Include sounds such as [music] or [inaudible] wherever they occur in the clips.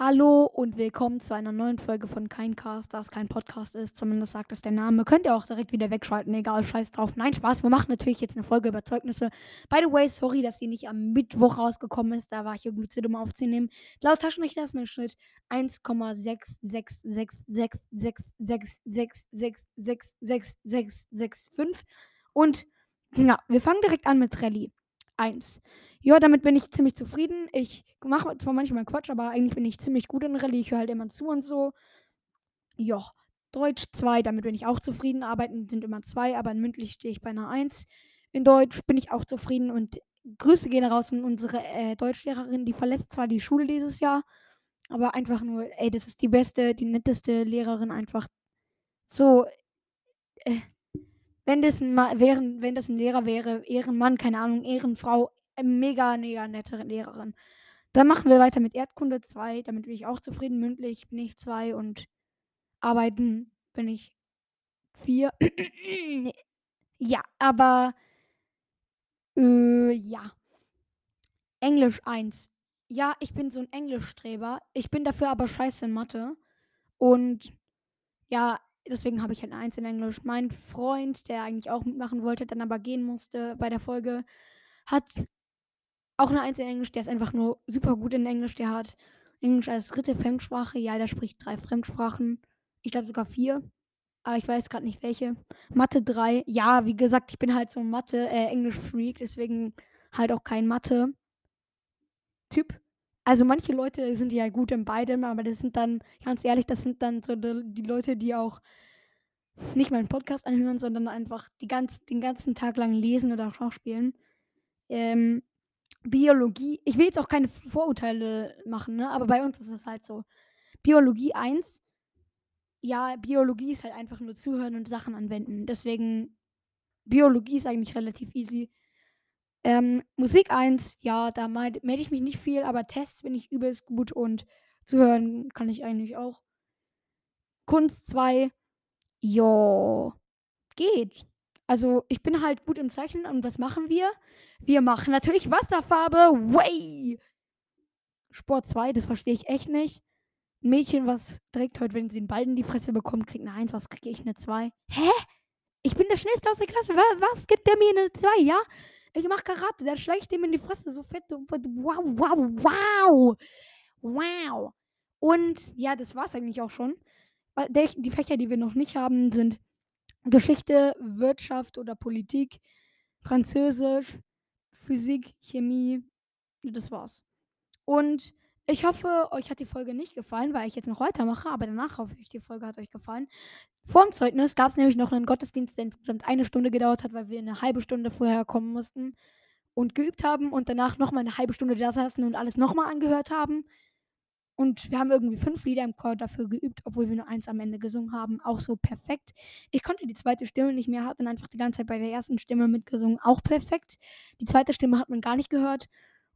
Hallo und willkommen zu einer neuen Folge von Kein Cast, da es kein Podcast ist. Zumindest sagt das der Name. Könnt ihr auch direkt wieder wegschalten, egal, scheiß drauf. Nein, Spaß. Wir machen natürlich jetzt eine Folge über Zeugnisse. By the way, sorry, dass die nicht am Mittwoch rausgekommen ist. Da war ich irgendwie zu dumm aufzunehmen. Laut Taschenrechner ist mein Schnitt 1,6666666666665. Und ja, wir fangen direkt an mit Rallye 1. Ja, damit bin ich ziemlich zufrieden. Ich mache zwar manchmal Quatsch, aber eigentlich bin ich ziemlich gut in Rallye. Ich höre halt immer zu und so. Ja, Deutsch 2, damit bin ich auch zufrieden. Arbeiten sind immer 2, aber in mündlich stehe ich bei einer 1. In Deutsch bin ich auch zufrieden und Grüße gehen raus an unsere äh, Deutschlehrerin. Die verlässt zwar die Schule dieses Jahr, aber einfach nur, ey, das ist die beste, die netteste Lehrerin einfach. So, äh, wenn das ein, Ma wenn das ein Lehrer wäre, Ehrenmann, keine Ahnung, Ehrenfrau, äh, mega, mega nette Lehrerin. Dann machen wir weiter mit Erdkunde 2. Damit bin ich auch zufrieden. Mündlich bin ich 2 und Arbeiten bin ich 4. [clears throat] ja, aber äh, ja. Englisch 1. Ja, ich bin so ein Englischstreber. Ich bin dafür aber scheiße in Mathe. Und ja, deswegen habe ich halt eine 1 in Englisch. Mein Freund, der eigentlich auch mitmachen wollte, dann aber gehen musste bei der Folge, hat auch eine 1 in Englisch. Der ist einfach nur super gut in Englisch. Der hat Englisch als dritte Fremdsprache. Ja, der spricht drei Fremdsprachen. Ich glaube sogar vier. Aber ich weiß gerade nicht welche. Mathe 3. Ja, wie gesagt, ich bin halt so ein Mathe, äh. Deswegen halt auch kein Mathe-Typ. Also manche Leute sind ja gut in beidem, aber das sind dann, ganz ehrlich, das sind dann so die, Leute, die auch nicht meinen Podcast anhören, sondern einfach ganz, den ganzen Tag lang lesen oder Schauspielen. Ähm, Biologie, ich will jetzt auch keine Vorurteile machen, ne? aber bei uns ist es halt so. Biologie 1, ja, Biologie ist halt einfach nur zuhören und Sachen anwenden. Deswegen, Biologie ist eigentlich relativ easy. Ähm, Musik 1, ja, da melde ich mich nicht viel, aber Tests bin ich übelst gut und zuhören kann ich eigentlich auch. Kunst 2, jo, geht. Also, ich bin halt gut im Zeichnen und was machen wir? Wir machen natürlich Wasserfarbe. Way! Sport 2, das verstehe ich echt nicht. Ein Mädchen, was direkt heute, wenn sie den Ball in die Fresse bekommt, kriegt eine 1, was kriege ich eine 2? Hä? Ich bin der Schnellste aus der Klasse. Was gibt der mir eine 2, ja? Ich mach Karate, der schleicht dem in die Fresse so fett. Wow, wow, wow. Wow. Und ja, das war's eigentlich auch schon. Die Fächer, die wir noch nicht haben, sind Geschichte, Wirtschaft oder Politik, Französisch, Physik, Chemie. Das war's. Und ich hoffe, euch hat die Folge nicht gefallen, weil ich jetzt noch weitermache, aber danach hoffe ich, die Folge hat euch gefallen. Vor dem Zeugnis gab es nämlich noch einen Gottesdienst, der insgesamt eine Stunde gedauert hat, weil wir eine halbe Stunde vorher kommen mussten und geübt haben und danach nochmal eine halbe Stunde da saßen und alles nochmal angehört haben. Und wir haben irgendwie fünf Lieder im Chor dafür geübt, obwohl wir nur eins am Ende gesungen haben. Auch so perfekt. Ich konnte die zweite Stimme nicht mehr, habe dann einfach die ganze Zeit bei der ersten Stimme mitgesungen. Auch perfekt. Die zweite Stimme hat man gar nicht gehört.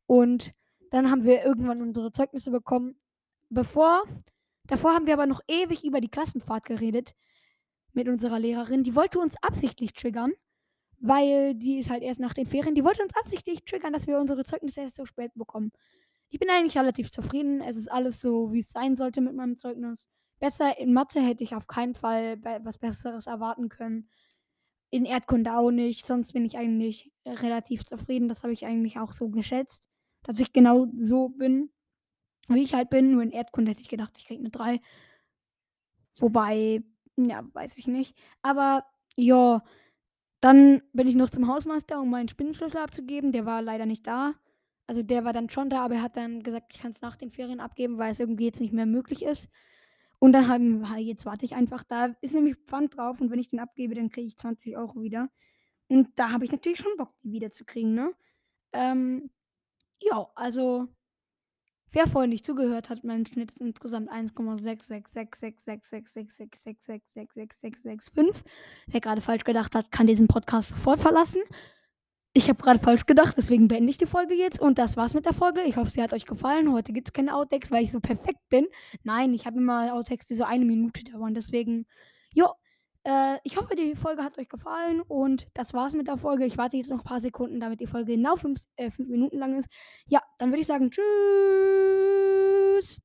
Und dann haben wir irgendwann unsere Zeugnisse bekommen. Bevor, davor haben wir aber noch ewig über die Klassenfahrt geredet mit unserer Lehrerin. Die wollte uns absichtlich triggern, weil die ist halt erst nach den Ferien. Die wollte uns absichtlich triggern, dass wir unsere Zeugnisse erst so spät bekommen. Ich bin eigentlich relativ zufrieden. Es ist alles so, wie es sein sollte mit meinem Zeugnis. Besser in Mathe hätte ich auf keinen Fall was Besseres erwarten können. In Erdkunde auch nicht. Sonst bin ich eigentlich relativ zufrieden. Das habe ich eigentlich auch so geschätzt, dass ich genau so bin, wie ich halt bin. Nur in Erdkunde hätte ich gedacht, ich kriege eine 3. Wobei, ja, weiß ich nicht. Aber ja, dann bin ich noch zum Hausmeister, um meinen Spinnenschlüssel abzugeben. Der war leider nicht da. Also der war dann schon da, aber er hat dann gesagt, ich kann es nach den Ferien abgeben, weil es irgendwie jetzt nicht mehr möglich ist. Und dann haben wir, jetzt warte ich einfach. Da ist nämlich Pfand drauf und wenn ich den abgebe, dann kriege ich 20 Euro wieder. Und da habe ich natürlich schon Bock, die wiederzukriegen, ne? Ähm, ja, also wer vorhin nicht zugehört hat, mein Schnitt ist insgesamt 1,666666666666665. Wer gerade falsch gedacht hat, kann diesen Podcast sofort verlassen. Ich habe gerade falsch gedacht, deswegen beende ich die Folge jetzt. Und das war's mit der Folge. Ich hoffe, sie hat euch gefallen. Heute gibt es keine Outtakes, weil ich so perfekt bin. Nein, ich habe immer Outtakes, die so eine Minute dauern. Deswegen, jo. Äh, ich hoffe, die Folge hat euch gefallen. Und das war's mit der Folge. Ich warte jetzt noch ein paar Sekunden, damit die Folge genau fünf, äh, fünf Minuten lang ist. Ja, dann würde ich sagen, tschüss.